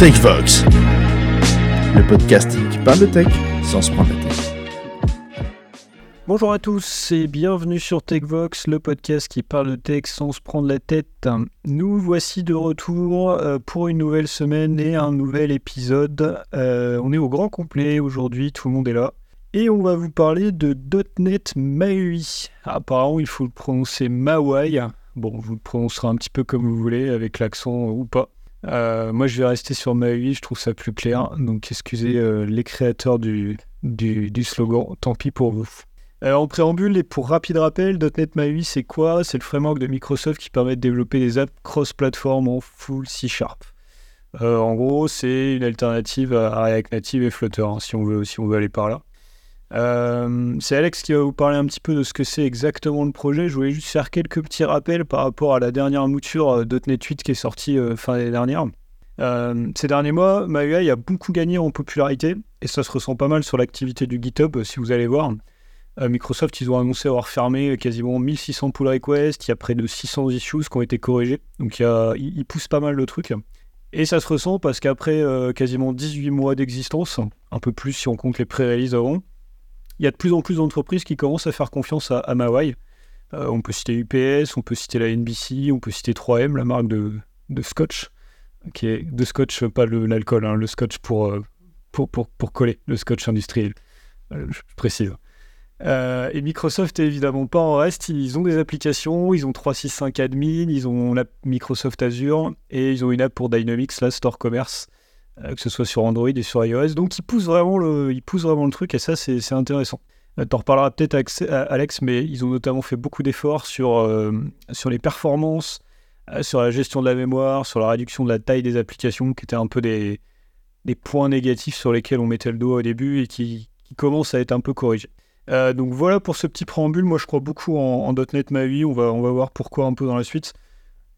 TechVox, le podcast qui parle de tech sans se prendre la tête. Bonjour à tous et bienvenue sur TechVox, le podcast qui parle de tech sans se prendre la tête. Nous voici de retour euh, pour une nouvelle semaine et un nouvel épisode. Euh, on est au grand complet aujourd'hui, tout le monde est là. Et on va vous parler de .NET MAUI. Apparemment, il faut le prononcer MAUI. Bon, vous le prononcerez un petit peu comme vous voulez, avec l'accent ou pas. Euh, moi, je vais rester sur MAUI, je trouve ça plus clair. Donc, excusez euh, les créateurs du, du, slogan, tant pis pour vous. Euh, en préambule, et pour rapide rappel, .NET MAUI, c'est quoi? C'est le framework de Microsoft qui permet de développer des apps cross-platform en full C Sharp. en gros, c'est une alternative à React Native et Flutter, hein, si, on veut, si on veut aller par là. Euh, c'est Alex qui va vous parler un petit peu de ce que c'est exactement le projet. Je voulais juste faire quelques petits rappels par rapport à la dernière mouture euh, .NET 8 qui est sortie euh, fin d'année dernière. ces derniers mois, MyUI a beaucoup gagné en popularité et ça se ressent pas mal sur l'activité du GitHub si vous allez voir. Microsoft, ils ont annoncé avoir fermé quasiment 1600 pull requests, il y a près de 600 issues qui ont été corrigés, donc ils poussent pas mal le truc. Et ça se ressent parce qu'après quasiment 18 mois d'existence, un peu plus si on compte les pré-releases avant, il y a de plus en plus d'entreprises qui commencent à faire confiance à, à euh, on peut citer UPS, on peut citer la NBC, on peut citer 3M, la marque de, Scotch, qui de Scotch, pas l'alcool, hein, le Scotch euh, pour, pour, pour, coller, le Scotch industriel, euh, je précise. et Microsoft est évidemment pas en reste, ils ont des applications, ils ont 365 admin, ils ont la Microsoft Azure et ils ont une app pour Dynamics, la Store Commerce, que ce soit sur Android et sur iOS. Donc ils poussent vraiment le, ils poussent vraiment le truc et ça c'est intéressant. Euh, tu en reparleras peut-être Alex, mais ils ont notamment fait beaucoup d'efforts sur, euh, sur les performances, sur la gestion de la mémoire, sur la réduction de la taille des applications, qui étaient un peu des, des points négatifs sur lesquels on mettait le doigt au début et qui, qui commencent à être un peu corrigés. donc voilà pour ce petit préambule. Moi je crois beaucoup en, en .NET MAUI. On va, on va voir pourquoi un peu dans la suite.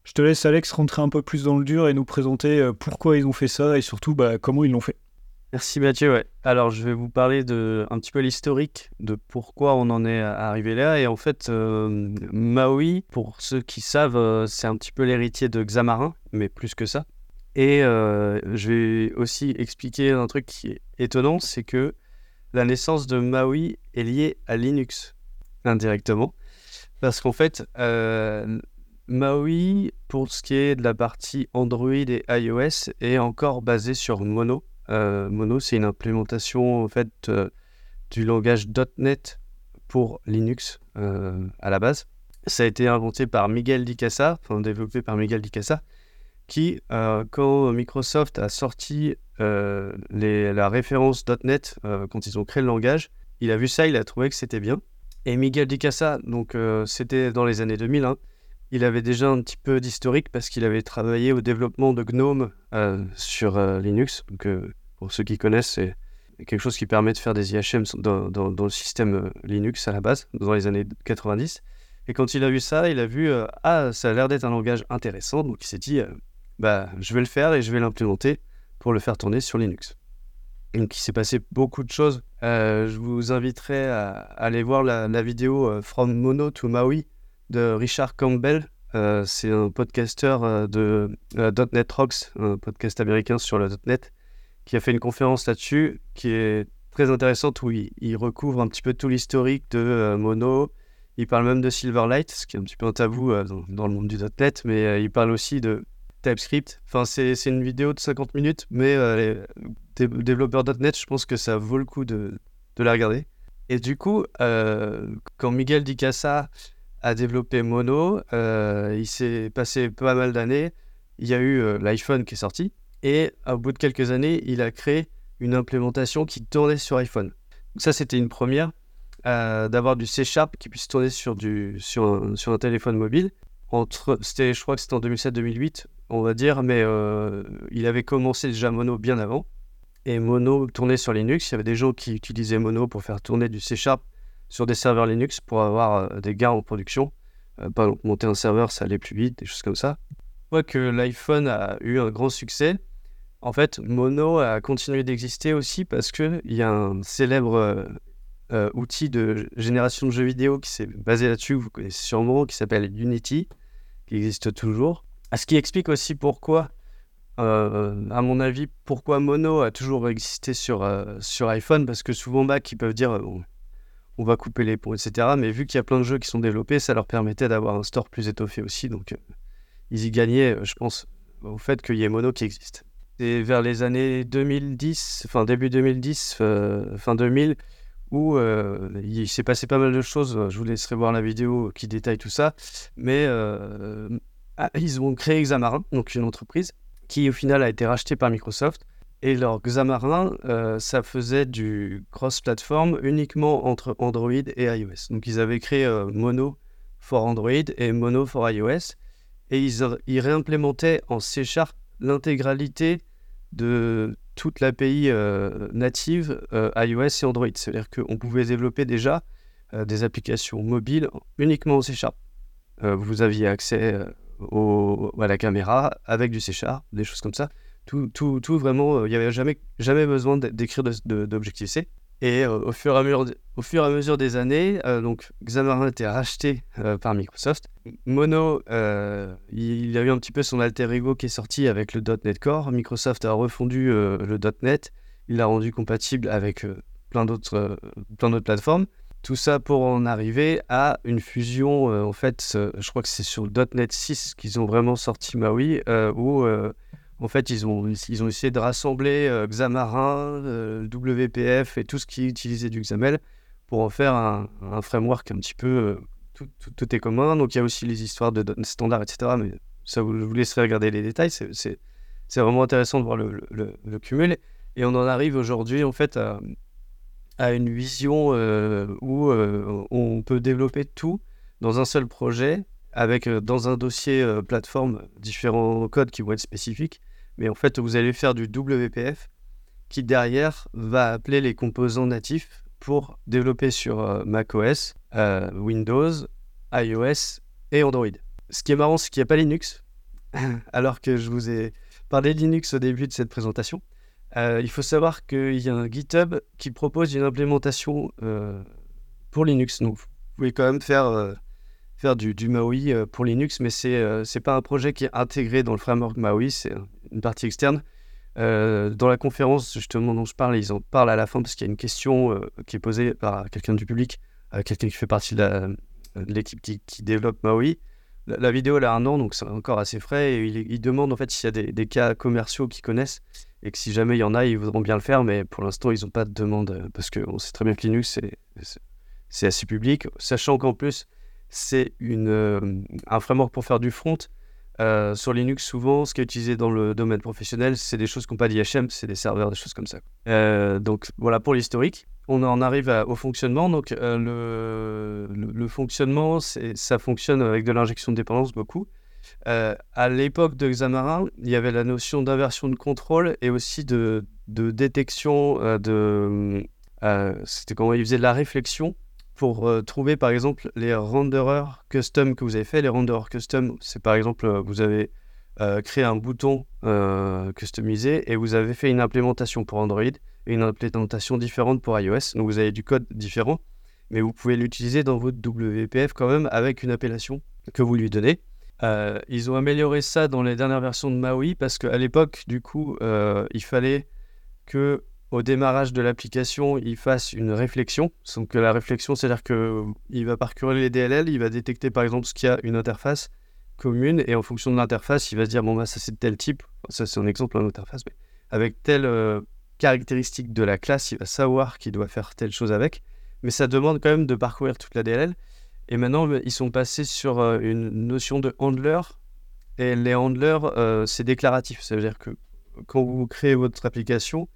Je te laisse, Alex, rentrer un peu plus dans le dur et nous présenter euh, pourquoi ils ont fait ça et surtout bah, comment ils l'ont fait. Merci Mathieu. Alors je vais vous parler de un petit peu l'historique de pourquoi on en est arrivé là. Et en fait, euh, Maui, pour ceux qui savent, euh, c'est un petit peu l'héritier de Xamarin, mais plus que ça. Et je vais aussi expliquer un truc qui est étonnant, c'est que la naissance de Maui est liée à Linux indirectement. Parce qu'en fait, Maui, pour ce qui est de la partie Android et iOS, est encore basé sur Mono. Euh, Mono, c'est une implémentation en fait euh, du langage .NET pour Linux euh, à la base. Ça a été inventé par Miguel Dicasa, enfin développé par Miguel Dicasa, qui, quand Microsoft a sorti la référence .NET, quand ils ont créé le langage, il a vu ça, il a trouvé que c'était bien. Et Miguel Dicasa, donc c'était dans les années 2000, hein, il avait déjà un petit peu d'historique parce qu'il avait travaillé au développement de GNOME euh, sur euh, Linux. Donc, euh, pour ceux qui connaissent, c'est quelque chose qui permet de faire des IHM dans, le système Linux à la base, dans les années 90. Et quand il a vu ça, il a vu Ah, ça a l'air d'être un langage intéressant. Donc, il s'est dit bah, Je vais le faire et je vais l'implémenter pour le faire tourner sur Linux. Donc, il s'est passé beaucoup de choses. je vous inviterai à, aller voir la, la vidéo From Mono to Maui de Richard Campbell. Euh, c'est un podcasteur euh, de euh, .NET Rocks, un podcast américain sur le .NET, qui a fait une conférence là-dessus, qui est très intéressante, où il, recouvre un petit peu tout l'historique de Mono. Il parle même de Silverlight, ce qui est un petit peu un tabou dans, le monde du .NET, mais il parle aussi de TypeScript. Enfin, c'est une vidéo de 50 minutes, mais les développeurs .NET, je pense que ça vaut le coup de, la regarder. Et du coup, quand Miguel dit ça a développé Mono. Euh, il s'est passé pas mal d'années. Il y a eu euh, l'iPhone qui est sorti. Et au bout de quelques années, il a créé une implémentation qui tournait sur iPhone. Donc ça, c'était une première, euh, d'avoir du C Sharp qui puisse tourner sur, un téléphone mobile. Entre, je crois que c'était en 2007-2008, on va dire, mais il avait commencé déjà Mono bien avant. Et Mono tournait sur Linux. Il y avait des gens qui utilisaient Mono pour faire tourner du C Sharp sur des serveurs Linux pour avoir euh, des gains en production. Euh, pas monter un serveur, ça allait plus vite, des choses comme ça. On que l'iPhone a eu un grand succès. En fait, Mono a continué d'exister aussi parce qu'il y a un célèbre euh, outil de génération de jeux vidéo qui s'est basé là-dessus, vous connaissez sûrement, qui s'appelle Unity, qui existe toujours. Ce qui explique aussi pourquoi à mon avis, pourquoi Mono a toujours existé sur, sur iPhone Parce que souvent ils peuvent dire on, on va couper les ponts, etc. Mais vu qu'il y a plein de jeux qui sont développés, ça leur permettait d'avoir un store plus étoffé aussi. Donc ils y gagnaient, je pense, au fait qu'il y ait Mono qui existe. C'est vers les années 2010, enfin début 2010, fin 2000, où euh, il s'est passé pas mal de choses. Je vous laisserai voir la vidéo qui détaille tout ça. Mais euh, ah, ils ont créé Xamarin, donc une entreprise qui au final a été rachetée par Microsoft. Et leur Xamarin, euh, ça faisait du cross-platform uniquement entre Android et iOS. Donc ils avaient créé Mono for Android et Mono for iOS. Et ils, réimplémentaient en C Sharp l'intégralité de toute l'API euh, native euh, iOS et Android. C'est-à-dire qu'on pouvait développer déjà euh, des applications mobiles uniquement au C Sharp. vous aviez accès à la caméra avec du C Sharp, des choses comme ça. Tout, tout, tout vraiment, il n'y avait jamais, jamais besoin d'écrire d'Objective-C. Et au, fur et à mesure, au fur et à mesure des années, donc Xamarin a été racheté par Microsoft. Mono, il, y a eu un petit peu son alter ego qui est sorti avec le .NET Core. Microsoft a refondu le .NET. Il l'a rendu compatible avec plein d'autres plein plateformes. Tout ça pour en arriver à une fusion. en fait, je crois que c'est sur .NET 6 qu'ils ont vraiment sorti Maui, où en fait, ils ont, ils ont essayé de rassembler euh, Xamarin, euh, WPF et tout ce qui utilisait du XAML pour en faire un, framework un petit peu. Euh, tout, est commun. Donc, il y a aussi les histoires de standards, etc. Mais ça, je vous laisserai regarder les détails. C'est vraiment intéressant de voir le, le, cumul. Et on en arrive aujourd'hui, en fait, à, à une vision où on peut développer tout dans un seul projet avec dans un dossier plateforme différents codes qui vont être spécifiques mais en fait, vous allez faire du WPF qui derrière va appeler les composants natifs pour développer sur euh, macOS, euh, Windows, iOS et Android. Ce qui est marrant, c'est qu'il n'y a pas Linux, alors que je vous ai parlé de Linux au début de cette présentation. Euh, il faut savoir qu'il y a un GitHub qui propose une implémentation pour Linux. Donc, vous pouvez quand même faire faire du, Maui pour Linux, mais c'est n'est pas un projet qui est intégré dans le framework Maui, une partie externe. Euh, dans la conférence justement dont je parle, ils en parlent à la fin parce qu'il y a une question qui est posée par quelqu'un du public, quelqu'un qui fait partie de l'équipe qui, développe Maui. La, vidéo elle a un an, donc c'est encore assez frais. Et il, demande en fait s'il y a des, cas commerciaux qu'ils connaissent et que si jamais il y en a, ils voudront bien le faire, mais pour l'instant ils n'ont pas de demande parce qu'on sait très bien que Linux c'est assez public, sachant qu'en plus c'est euh, un framework pour faire du front. Euh, sur Linux, souvent, ce qui est utilisé dans le domaine professionnel, c'est des choses qui n'ont pas d'IHM, c'est des serveurs, des choses comme ça. Euh, donc voilà pour l'historique. On en arrive au fonctionnement. Donc le, fonctionnement, ça fonctionne avec de l'injection de dépendance beaucoup. à l'époque de Xamarin, il y avait la notion d'inversion de contrôle et aussi de, détection de. C'était comment il faisait de la réflexion pour euh, trouver par exemple les renderers custom que vous avez fait. Les renderers custom, c'est par exemple, euh, vous avez euh, créé un bouton customisé et vous avez fait une implémentation pour Android et une implémentation différente pour iOS. Donc vous avez du code différent, mais vous pouvez l'utiliser dans votre WPF quand même avec une appellation que vous lui donnez. ils ont amélioré ça dans les dernières versions de Maui parce qu'à l'époque, du coup, il fallait que au démarrage de l'application, il fasse une réflexion. Donc la réflexion, c'est-à-dire qu'il va parcourir les DLL, il va détecter par exemple ce qu'il y a une interface commune, et en fonction de l'interface, il va se dire, bon, bah, ça c'est tel type, ça c'est un exemple, une interface, mais avec telle euh, caractéristique de la classe, il va savoir qu'il doit faire telle chose avec, mais ça demande quand même de parcourir toute la DLL. Et maintenant, ils sont passés sur euh, une notion de handler, et les handlers, euh, c'est déclaratif, ça veut dire que quand vous créez votre application,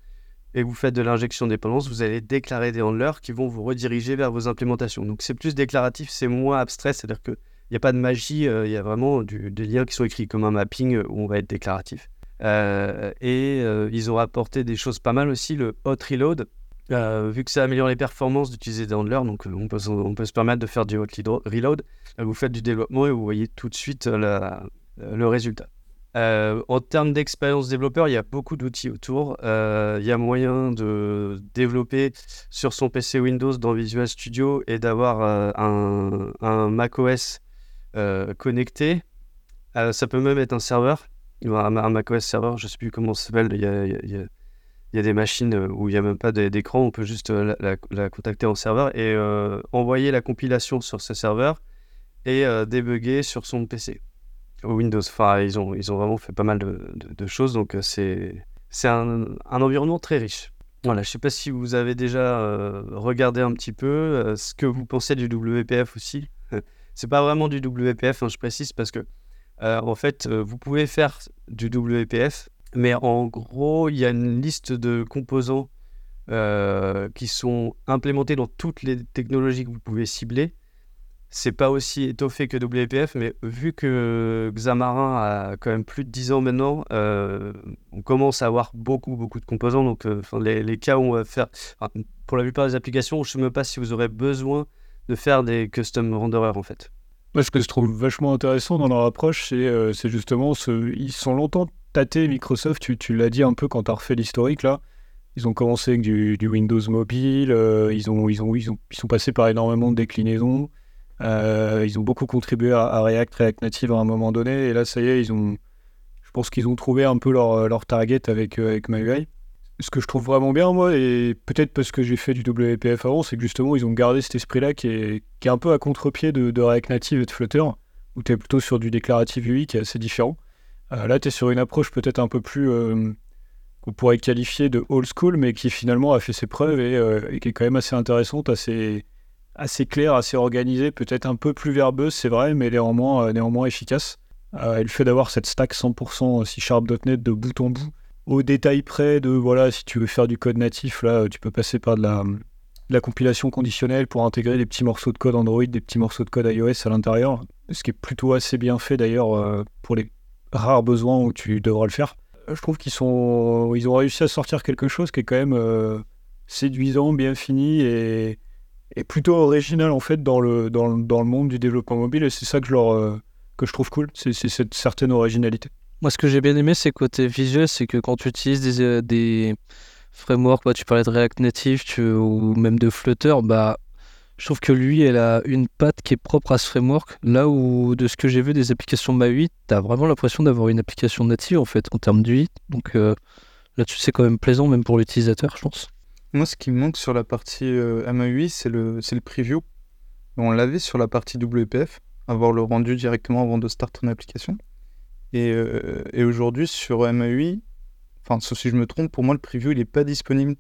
et vous faites de l'injection dépendance, vous allez déclarer des handlers qui vont vous rediriger vers vos implémentations. Donc c'est plus déclaratif, c'est moins abstrait, c'est-à-dire qu'il n'y a pas de magie, euh, il y a vraiment des liens qui sont écrits comme un mapping euh, où on va être déclaratif. Euh, et ils ont apporté des choses pas mal aussi, le hot reload. vu que ça améliore les performances d'utiliser des handlers, donc on peut, se permettre de faire du hot reload. Vous faites du développement et vous voyez tout de suite le résultat. Euh, en termes d'expérience développeur, il y a beaucoup d'outils autour. Euh, il y a moyen de développer sur son PC Windows dans Visual Studio et d'avoir euh, un, macOS connecté. ça peut même être un serveur. un, macOS serveur, je sais plus comment ça s'appelle. Il y a, il y a, des machines où il n'y a même pas d'écran, on peut juste la, contacter en serveur et envoyer la compilation sur ce serveur et débugger sur son PC. Windows, enfin, ils ont, ils ont vraiment fait pas mal de, choses, donc c'est un, un environnement très riche. Voilà, je ne sais pas si vous avez déjà regardé un petit peu ce que vous pensez du WPF aussi. c'est pas vraiment du WPF, hein, je précise, parce que euh, en fait, euh, vous pouvez faire du WPF, mais en gros, il y a une liste de composants euh, qui sont implémentés dans toutes les technologies que vous pouvez cibler. C'est pas aussi étoffé que WPF, mais vu que Xamarin a quand même plus de 10 ans maintenant, on commence à avoir beaucoup, beaucoup de composants. Donc, les, les, cas où on va faire, pour la plupart des applications, je ne sais même pas si vous aurez besoin de faire des custom renderers en fait. Moi, ce que je trouve vachement intéressant dans leur approche, c'est euh, justement, ce... ils sont longtemps tâtés, Microsoft, tu, tu l'as dit un peu quand tu as refait l'historique là. Ils ont commencé avec du, Windows mobile, euh, ils, ont, ils, ont, ils, ont, ils sont passés par énormément de déclinaisons, euh, ils ont beaucoup contribué à, React, React Native à un moment donné, et là, ça y est, ils ont, je pense qu'ils ont trouvé un peu leur, leur target avec, avec MyUI ce que je trouve vraiment bien, moi, et peut-être parce que j'ai fait du WPF avant, c'est que justement, ils ont gardé cet esprit-là qui est, qui est un peu à contre-pied de, React Native et de Flutter, où tu es plutôt sur du déclaratif UI qui est assez différent. Euh, là, tu es sur une approche peut-être un peu plus euh, qu'on pourrait qualifier de old school, mais qui finalement a fait ses preuves et, euh, qui est quand même assez intéressante, assez, assez claire, assez organisée, peut-être un peu plus verbeuse, c'est vrai, mais néanmoins, néanmoins efficace. et le fait d'avoir cette stack 100% C-Sharp.net de bout en bout, au détail près de voilà, si tu veux faire du code natif, là, tu peux passer par de la, la compilation conditionnelle pour intégrer des petits morceaux de code Android, des petits morceaux de code iOS à l'intérieur, ce qui est plutôt assez bien fait d'ailleurs euh, pour les rares besoins où tu devras le faire. Je trouve qu'ils ont réussi à sortir quelque chose qui est quand même euh, séduisant, bien fini et, et, plutôt original en fait dans le, dans, le monde du développement mobile et c'est ça que je, leur, euh, que je trouve cool, c'est cette certaine originalité. Moi, ce que j'ai bien aimé, c'est côté visuel, c'est que quand tu utilises des, euh, des frameworks, bah, tu parlais de React Native ou même de Flutter, bah, je trouve que lui, elle a une patte qui est propre à ce framework. Là où, de ce que j'ai vu des applications MAUI, tu as vraiment l'impression d'avoir une application native en fait, en termes d'UI. Donc euh, là-dessus, c'est quand même plaisant, même pour l'utilisateur, je pense. Moi, ce qui me manque sur la partie euh, MAUI, c'est le, le preview. On l'avait sur la partie WPF, avoir le rendu directement avant de start ton application. Euh, et, aujourd'hui, sur MAUI, enfin, sauf si je me trompe, pour moi, le preview, il n'est pas disponible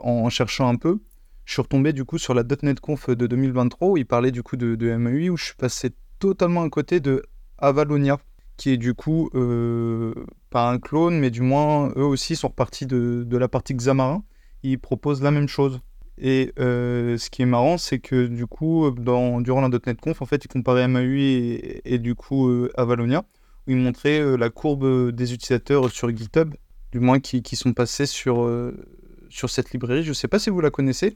en, cherchant un peu. Je suis retombé du coup sur la .NET Conf de 2023 où il parlait du coup de, de MAUI, où je suis passé totalement à côté de Avalonia, qui est du coup euh, pas un clone, mais du moins eux aussi sont repartis de la partie Xamarin. Ils proposent la même chose. Et euh, ce qui est marrant, c'est que du coup, durant la .NET Conf, en fait, ils comparaient MAUI et, du coup Avalonia où il montrait euh, la courbe euh, des utilisateurs sur GitHub, du moins qui, sont passés sur, euh, sur cette librairie. Je ne sais pas si vous la connaissez,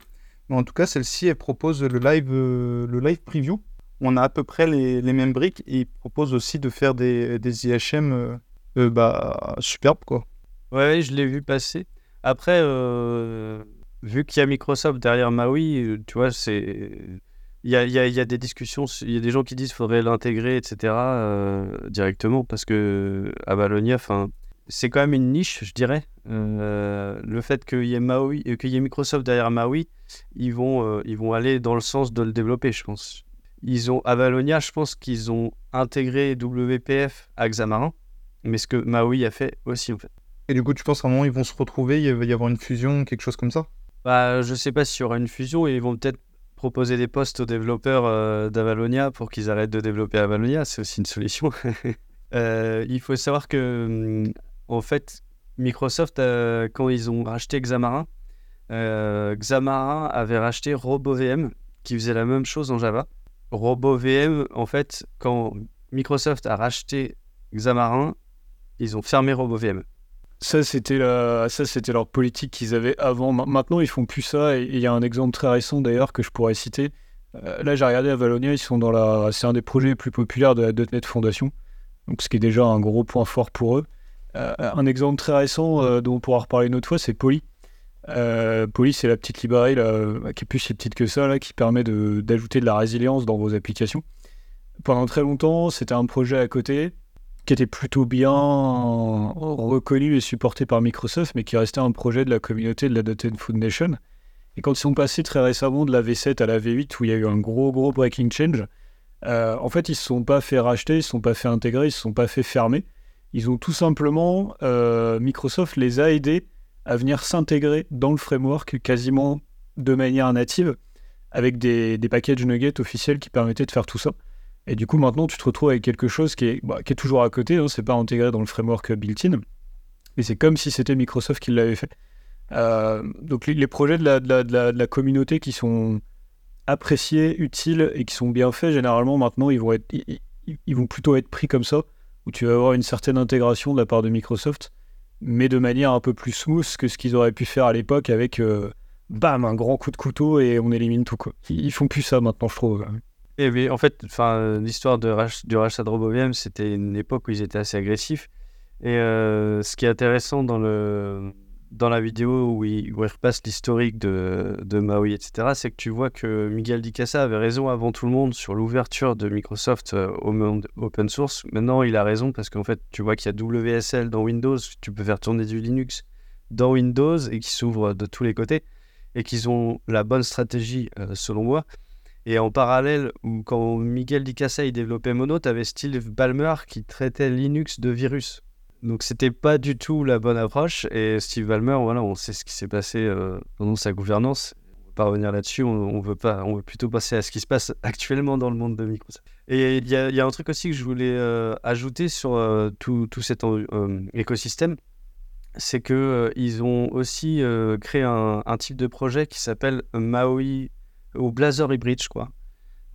mais en tout cas, celle-ci, elle propose le live, le live preview. On a à peu près les, les mêmes briques et il propose aussi de faire des, des IHM bah, superbes. Quoi. Ouais, je l'ai vu passer. Après, vu qu'il y a Microsoft derrière Maui, tu vois, c'est il y a, y, a, des discussions, il y a des gens qui disent qu'il faudrait l'intégrer, etc., euh, directement, parce que Avalonia, c'est quand même une niche, je dirais. Euh, le fait qu'il y, ait Maui, euh, qu'il y ait Microsoft derrière Maui, ils vont, ils vont aller dans le sens de le développer, je pense. Ils ont, Avalonia, je pense qu'ils ont intégré WPF à Xamarin, mais ce que Maui a fait aussi, en fait. Et du coup, tu penses qu'à un moment, ils vont se retrouver, il va y avoir une fusion, quelque chose comme ça? Bah, Je sais pas s'il y aura une fusion, et ils vont peut-être proposer des postes aux développeurs euh, d'Avalonia pour qu'ils arrêtent de développer Avalonia, c'est aussi une solution. Euh, il faut savoir que, hum, en fait, Microsoft, euh, quand ils ont racheté Xamarin, Xamarin avait racheté RoboVM qui faisait la même chose en Java. RoboVM, en fait, quand Microsoft a racheté Xamarin, ils ont fermé RoboVM. Ça, c'était leur politique qu'ils avaient avant. Maintenant, ils font plus ça. Et il y a un exemple très récent d'ailleurs que je pourrais citer. Euh, là, j'ai regardé à Valonia, ils sont dans la. C'est un des projets les plus populaires de la .NET Foundation. Donc, ce qui est déjà un gros point fort pour eux. Euh, un exemple très récent euh, dont on pourra reparler une autre fois, c'est Poly. Poly, c'est la petite librairie qui est plus si petite que ça, qui permet d'ajouter de la résilience dans vos applications. Pendant très longtemps, c'était un projet à côté qui était plutôt bien reconnu et supporté par Microsoft, mais qui restait un projet de la communauté de la .NET Foundation. Et quand ils sont passés très récemment de la V7 à la V8, où il y a eu un gros, gros breaking change, euh, en fait, ils ne se sont pas fait racheter, ils ne se sont pas fait intégrer, ils ne se sont pas fait fermer. Ils ont tout simplement, euh, Microsoft les a aidés à venir s'intégrer dans le framework quasiment de manière native, avec des, des packages nuggets officiels qui permettaient de faire tout ça. Et du coup, maintenant, tu te retrouves avec quelque chose qui est, bah, qui est toujours à côté, hein, c'est pas intégré dans le framework built-in, mais c'est comme si c'était Microsoft qui l'avait fait. Euh, donc les, projets de la, communauté qui sont appréciés, utiles et qui sont bien faits, généralement maintenant ils vont, ils, plutôt être pris comme ça, où tu vas avoir une certaine intégration de la part de Microsoft, mais de manière un peu plus smooth que ce qu'ils auraient pu faire à l'époque avec euh, bam, un grand coup de couteau et on élimine tout. Quoi. Ils, font plus ça maintenant, je trouve. Et oui, en fait, l'histoire du rachat de RoboVM, c'était une époque où ils étaient assez agressifs. Et euh, ce qui est intéressant dans le dans la vidéo où il, repasse l'historique de, de, Maui, etc., c'est que tu vois que Miguel Dicasa avait raison avant tout le monde sur l'ouverture de Microsoft euh, au monde open source. Maintenant, il a raison parce qu'en fait, tu vois qu'il y a WSL dans Windows, tu peux faire tourner du Linux dans Windows et qui s'ouvre de tous les côtés et qu'ils ont la bonne stratégie, euh, selon moi. Et en parallèle, quand Miguel Dicasa il développait Mono, tu avais Steve Ballmer qui traitait Linux de virus. Donc c'était pas du tout la bonne approche. Et Steve Ballmer, voilà, on sait ce qui s'est passé euh, pendant sa gouvernance. On va pas revenir là-dessus. On, veut pas, on veut plutôt passer à ce qui se passe actuellement dans le monde de Microsoft. Et il y, a un truc aussi que je voulais euh, ajouter sur euh, tout, cet écosystème, c'est que ils ont aussi créé un, type de projet qui s'appelle Maui ou Blazor Hybrid, je crois.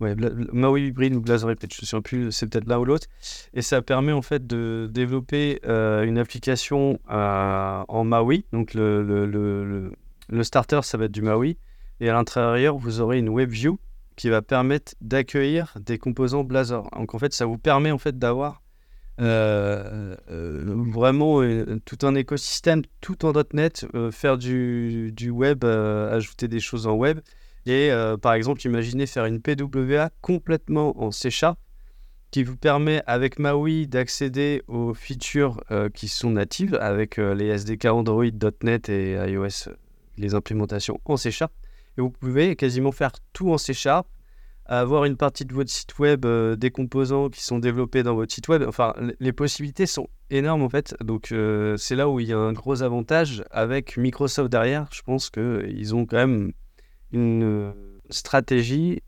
Ouais, Maui Hybrid ou Blazor Hybrid, je ne sais plus, c'est peut-être l'un ou l'autre. Et ça permet en fait de développer euh, une application euh, en Maui. Donc le, le, le, le, starter, ça va être du Maui. Et à l'intérieur, vous aurez une WebView qui va permettre d'accueillir des composants Blazor. Donc en fait, ça vous permet en fait d'avoir euh, vraiment tout un écosystème, tout en .NET, faire du, du web, ajouter des choses en web et euh, par exemple, imaginez faire une PWA complètement en C Sharp qui vous permet avec Maui d'accéder aux features euh, qui sont natives avec euh, les SDK Android, .NET et iOS, les implémentations en C Sharp. Et vous pouvez quasiment faire tout en C Sharp, avoir une partie de votre site web, des composants qui sont développés dans votre site web. Enfin, les possibilités sont énormes en fait. Donc c'est là où il y a un gros avantage avec Microsoft derrière. Je pense qu'ils ont quand même une euh, stratégie.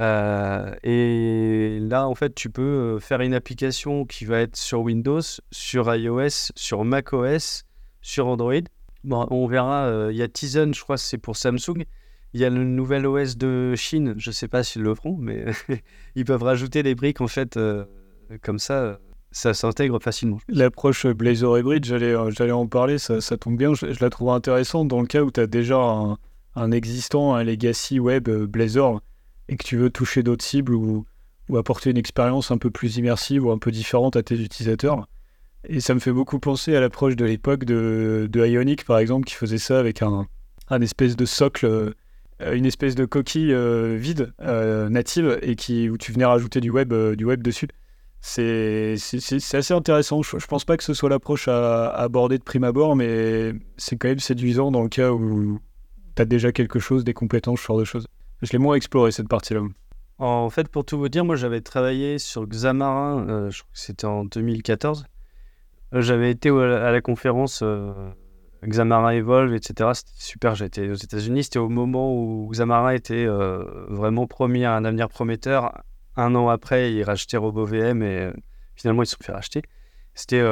Euh, et là, en fait, tu peux euh, faire une application qui va être sur Windows, sur iOS, sur macOS, sur Android. Bon, on verra. Il y a Tizen, je crois, c'est pour Samsung. Il y a le nouvel OS de Chine. Je ne sais pas s'ils le feront, mais ils peuvent rajouter des briques en fait comme ça. Ça s'intègre facilement. L'approche Blazor Hybrid, j'allais, en parler, ça, ça tombe bien. Je, je, la trouve intéressante dans le cas où tu as déjà un, un existant, un legacy web euh, Blazor, et que tu veux toucher d'autres cibles ou, ou, apporter une expérience un peu plus immersive ou un peu différente à tes utilisateurs. Et ça me fait beaucoup penser à l'approche de l'époque de, de, Ionic, par exemple, qui faisait ça avec un, un espèce de socle, euh, une espèce de coquille euh, vide native et qui, où tu venais rajouter du web, du web dessus. C'est assez intéressant. Je, ne pense pas que ce soit l'approche à, à, aborder de prime abord, mais c'est quand même séduisant dans le cas où, tu as déjà quelque chose, des compétences, ce genre de choses. Je l'ai moins exploré cette partie-là. En fait, pour tout vous dire, moi j'avais travaillé sur Xamarin, euh, je crois que c'était en 2014. Euh, j'avais été à la conférence euh, Xamarin Evolve, etc. C'était super, j'étais aux États-Unis. C'était au moment où Xamarin était vraiment promis à un avenir prometteur. Un an après, ils rachetaient RoboVM et finalement ils se sont fait racheter. C'était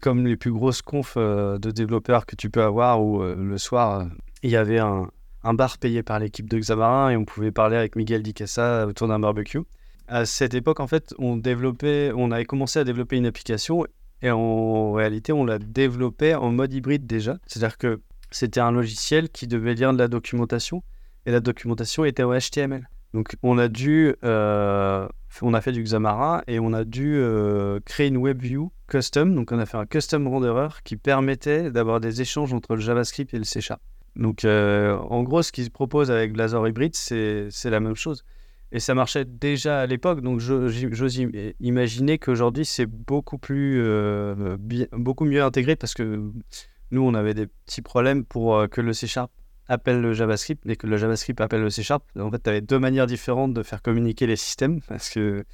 comme les plus grosses confs de développeurs que tu peux avoir où le soir il y avait un, bar payé par l'équipe de Xamarin et on pouvait parler avec Miguel Dicasa autour d'un barbecue. À cette époque, en fait, on développait, avait commencé à développer une application et en réalité, on l'a développée en mode hybride déjà. C'est-à-dire que c'était un logiciel qui devait lire de la documentation et la documentation était en HTML. Donc, on a dû, euh, on a fait du Xamarin et on a dû euh, créer une WebView custom. Donc, on a fait un custom renderer qui permettait d'avoir des échanges entre le JavaScript et le C Donc, euh, en gros, ce qu'ils proposent avec Blazor Hybrid, c'est la même chose. Et ça marchait déjà à l'époque, donc j'ose imaginer qu'aujourd'hui c'est beaucoup plus, euh, beaucoup mieux intégré parce que nous on avait des petits problèmes pour euh, que le C Sharp appelle le JavaScript et que le JavaScript appelle le C Sharp. En fait, tu avais deux manières différentes de faire communiquer les systèmes parce que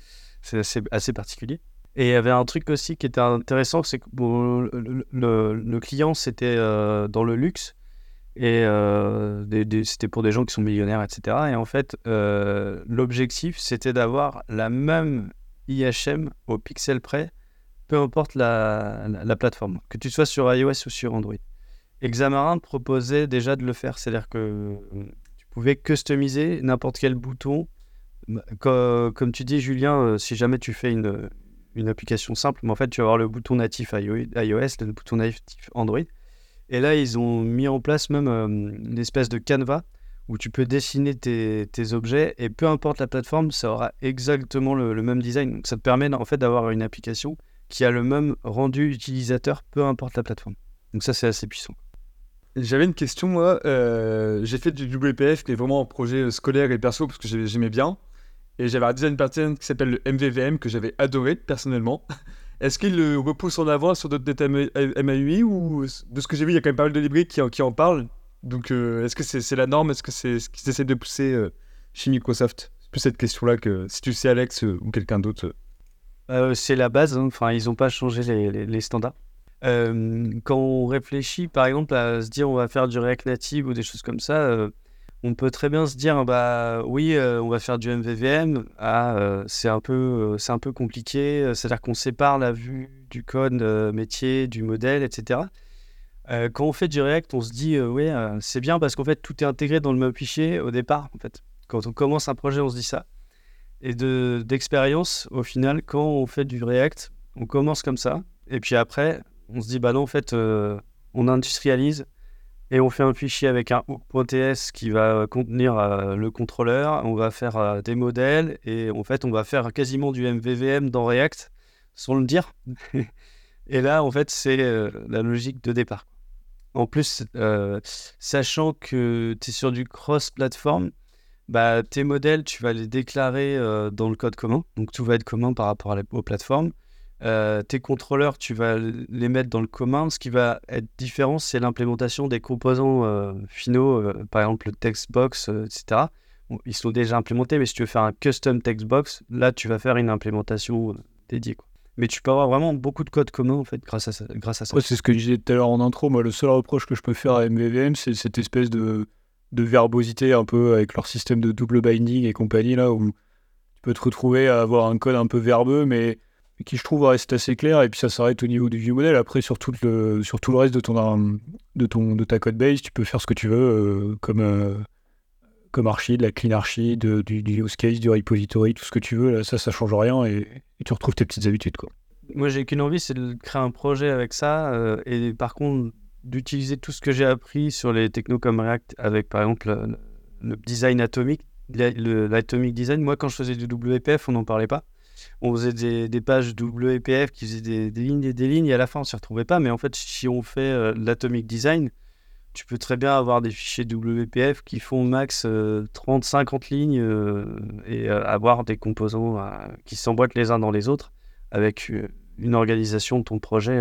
c'est assez, particulier. Et il y avait un truc aussi qui était intéressant, c'est que le, client c'était dans le luxe et euh, c'était pour des gens qui sont millionnaires, etc. Et en fait, euh, l'objectif, c'était d'avoir la même IHM au pixel près, peu importe la, la, plateforme, que tu sois sur iOS ou sur Android. Xamarin proposait déjà de le faire, c'est-à-dire que tu pouvais customiser n'importe quel bouton. Comme, comme, tu dis, Julien, euh, si jamais tu fais une, une application simple, mais en fait, tu vas avoir le bouton natif iOS, le bouton natif Android et là, ils ont mis en place même euh, une espèce de canevas où tu peux dessiner tes, objets et peu importe la plateforme, ça aura exactement le, même design. Donc ça te permet en fait d'avoir une application qui a le même rendu utilisateur, peu importe la plateforme. Donc ça, c'est assez puissant. J'avais une question, moi. Euh, j'ai fait du WPF, qui est vraiment un projet scolaire et perso, parce que j'aimais bien. Et j'avais un design pattern qui s'appelle le MVVM, que j'avais adoré personnellement. Est-ce qu'il repousse en avant sur d'autres MAUI ou de ce que j'ai vu, il y a quand même pas mal de librairies qui, en parlent. Donc, euh, est-ce que c'est la norme? Est-ce que c'est ce qu'ils essaient de pousser euh, chez Microsoft? C'est plus cette question-là que si tu sais Alex euh, ou quelqu'un d'autre. c'est la base. Hein. Enfin, ils n'ont pas changé les, les, standards. quand on réfléchit, par exemple, à se dire on va faire du React Native ou des choses comme ça, on peut très bien se dire bah oui euh, on va faire du MVVM ah, euh, c'est un peu euh, c'est un peu compliqué. C'est à dire qu'on sépare la vue du code métier du modèle etc quand on fait du React on se dit oui c'est bien parce qu'en fait tout est intégré dans le même fichier au départ en fait. Quand on commence un projet on se dit ça. Et de d'expérience au final quand on fait du React on commence comme ça. Et puis après on se dit bah non en fait on industrialise et on fait un fichier avec un hook.ts qui va contenir euh, le contrôleur. On va faire euh, des modèles et en fait, on va faire quasiment du MVVM dans React sans le dire. et là, en fait, c'est euh, la logique de départ. En plus, sachant que tu es sur du cross-platform, bah, tes modèles, tu vas les déclarer dans le code commun. Donc, tout va être commun par rapport aux plateformes. Euh, tes contrôleurs, tu vas les mettre dans le commun. Ce qui va être différent, c'est l'implémentation des composants euh, finaux, euh, par exemple le textbox, etc. ils sont déjà implémentés, mais si tu veux faire un custom textbox, là, tu vas faire une implémentation dédiée. Mais tu peux avoir vraiment beaucoup de code commun en fait grâce à ça. C'est ce que je disais tout à l'heure en intro. Moi, le seul reproche que je peux faire à MVVM, c'est cette espèce de, de verbosité un peu avec leur système de double binding et compagnie là où tu peux te retrouver à avoir un code un peu verbeux, mais qui je trouve reste assez clair et puis ça s'arrête au niveau du view modèle. Après sur tout le sur tout le reste de ton de ton de ta code base, tu peux faire ce que tu veux euh, comme euh, comme archi, de la clean archi, de, du, use case, du repository, tout ce que tu veux. Là, ça ça change rien et, tu retrouves tes petites habitudes quoi. Moi j'ai qu'une envie, c'est de créer un projet avec ça euh, et par contre d'utiliser tout ce que j'ai appris sur les technos comme React avec par exemple le, design atomique, l'atomic design. Moi quand je faisais du WPF, on n'en parlait pas on faisait des, pages WPF qui faisaient des, lignes et des lignes, et à la fin, on s'y retrouvait pas. Mais en fait, si on fait euh, l'atomic design, tu peux très bien avoir des fichiers WPF qui font max 30-50 euh, lignes euh, et avoir des composants qui s'emboîtent les uns dans les autres avec une organisation de ton projet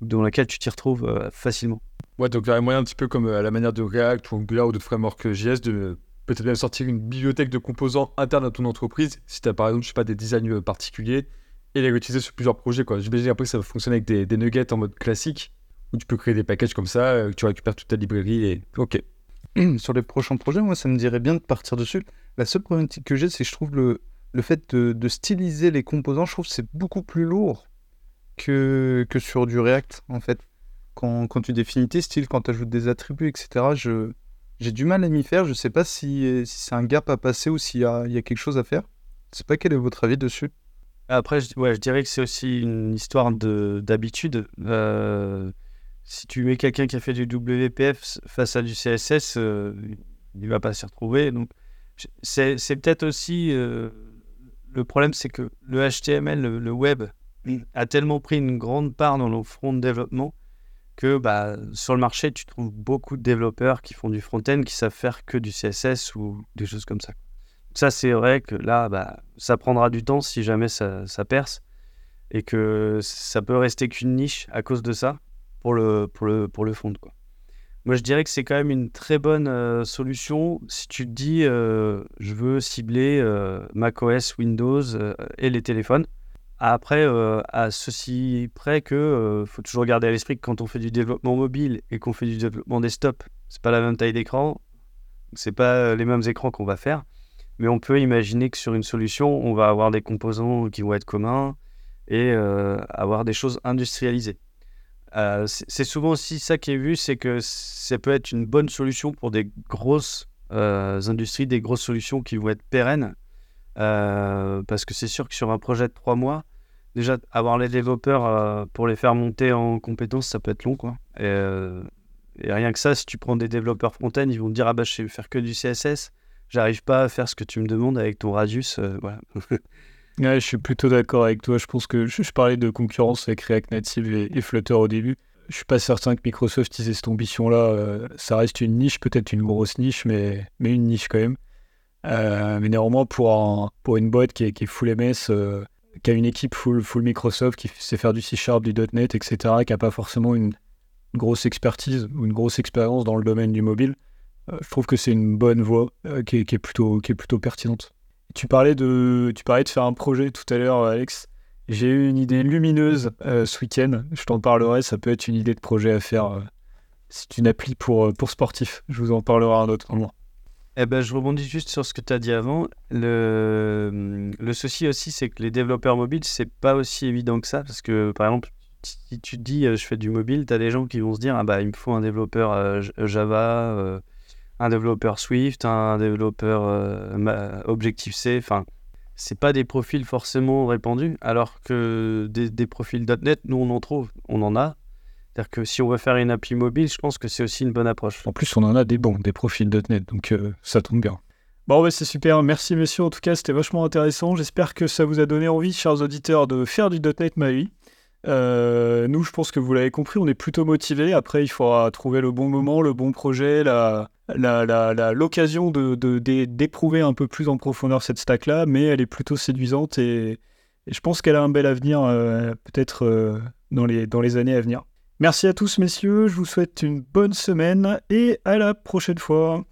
dans laquelle tu t'y retrouves facilement. Ouais, donc il y a moyen un petit peu comme à la manière de React ou Angular ou d'autres frameworks JS de peut-être même sortir une bibliothèque de composants internes à ton entreprise, si tu as par exemple, je pas, des designs euh, particuliers, et les réutiliser sur plusieurs projets. J'imagine après que ça va fonctionner avec des, nuggets en mode classique, où tu peux créer des packages comme ça, euh, tu récupères toute ta librairie et ok. Sur les prochains projets, moi, ça me dirait bien de partir dessus. La seule problématique que j'ai, c'est que je trouve le, le fait de, styliser les composants, je trouve que c'est beaucoup plus lourd que, que sur du React, en fait. Quand, quand tu définis tes styles, quand tu ajoutes des attributs, etc., je, j'ai du mal à m'y faire. Je sais pas si, c'est un gap à passer ou s'il y a, quelque chose à faire. Je sais pas quel est votre avis dessus. Après, je, dirais que c'est aussi une histoire de, d'habitude. Euh, si tu mets quelqu'un qui a fait du WPF face à du CSS, euh, il va pas s'y retrouver. C'est, peut-être aussi euh, le problème, c'est que le HTML, le, le, web, a tellement pris une grande part dans le front de développement que bah, sur le marché, tu trouves beaucoup de développeurs qui font du front-end qui savent faire que du CSS ou des choses comme ça. Ça, c'est vrai que là, bah, ça prendra du temps si jamais ça, perce et que ça peut rester qu'une niche à cause de ça pour le, pour le, pour le fond. Quoi. Moi, je dirais que c'est quand même une très bonne euh, solution si tu te dis euh, je veux cibler euh, macOS, Windows et les téléphones. Après, à ceci près que faut toujours garder à l'esprit que quand on fait du développement mobile et qu'on fait du développement desktop, c'est pas la même taille d'écran, c'est pas les mêmes écrans qu'on va faire, mais on peut imaginer que sur une solution, on va avoir des composants qui vont être communs et avoir des choses industrialisées. Euh, c'est souvent aussi ça qui est vu, c'est que ça peut être une bonne solution pour des grosses euh, industries, des grosses solutions qui vont être pérennes. Euh, parce que c'est sûr que sur un projet de trois mois, déjà avoir les développeurs pour les faire monter en compétences, ça peut être long. Quoi. Et, rien que ça, si tu prends des développeurs front-end, ils vont te dire Ah bah je sais faire que du CSS, j'arrive pas à faire ce que tu me demandes avec ton radius. je suis plutôt d'accord avec toi. Je pense que je, parlais de concurrence avec React Native et, Flutter au début. Je suis pas certain que Microsoft ait cette ambition-là. Euh, ça reste une niche, peut-être une grosse niche, mais une niche quand même. Euh, mais néanmoins, pour, pour une boîte qui est, qui est full MS, euh, qui a une équipe full, full Microsoft, qui sait faire du C-Sharp, du .NET, etc., qui n'a pas forcément une, grosse expertise ou une grosse expérience dans le domaine du mobile, je trouve que c'est une bonne voie qui est, plutôt, qui est plutôt pertinente. Tu parlais de, tu parlais de faire un projet tout à l'heure, Alex. J'ai eu une idée lumineuse euh, ce week-end. Je t'en parlerai. Ça peut être une idée de projet à faire. Euh, c'est une appli pour, euh, pour sportifs. Je vous en parlerai un autre moment. Eh ben, je rebondis juste sur ce que tu as dit avant. Le, le souci aussi, c'est que les développeurs mobiles, c'est pas aussi évident que ça. Parce que, par exemple, si tu te dis je fais du mobile, tu as des gens qui vont se dire ah bah, il me faut un développeur Java un développeur Swift, un développeur euh, Objective-C. Enfin, c'est pas des profils forcément répandus, alors que des, profils .NET, nous on en trouve, on en a. C'est-à-dire que si on veut faire une appli mobile, je pense que c'est aussi une bonne approche. En plus, on en a des bons, des profils .NET, donc euh, ça tombe bien. Bon, ouais, c'est super. Merci, messieurs. En tout cas, c'était vachement intéressant. J'espère que ça vous a donné envie, chers auditeurs, de faire du .NET Maui. Euh, nous, je pense que vous l'avez compris, on est plutôt motivés. Après, il faudra trouver le bon moment, le bon projet, la, l'occasion de, d'éprouver un peu plus en profondeur cette stack-là, mais elle est plutôt séduisante et, je pense qu'elle a un bel avenir, euh, peut-être euh, dans, les, dans les années à venir. Merci à tous, messieurs. Je vous souhaite une bonne semaine et à la prochaine fois.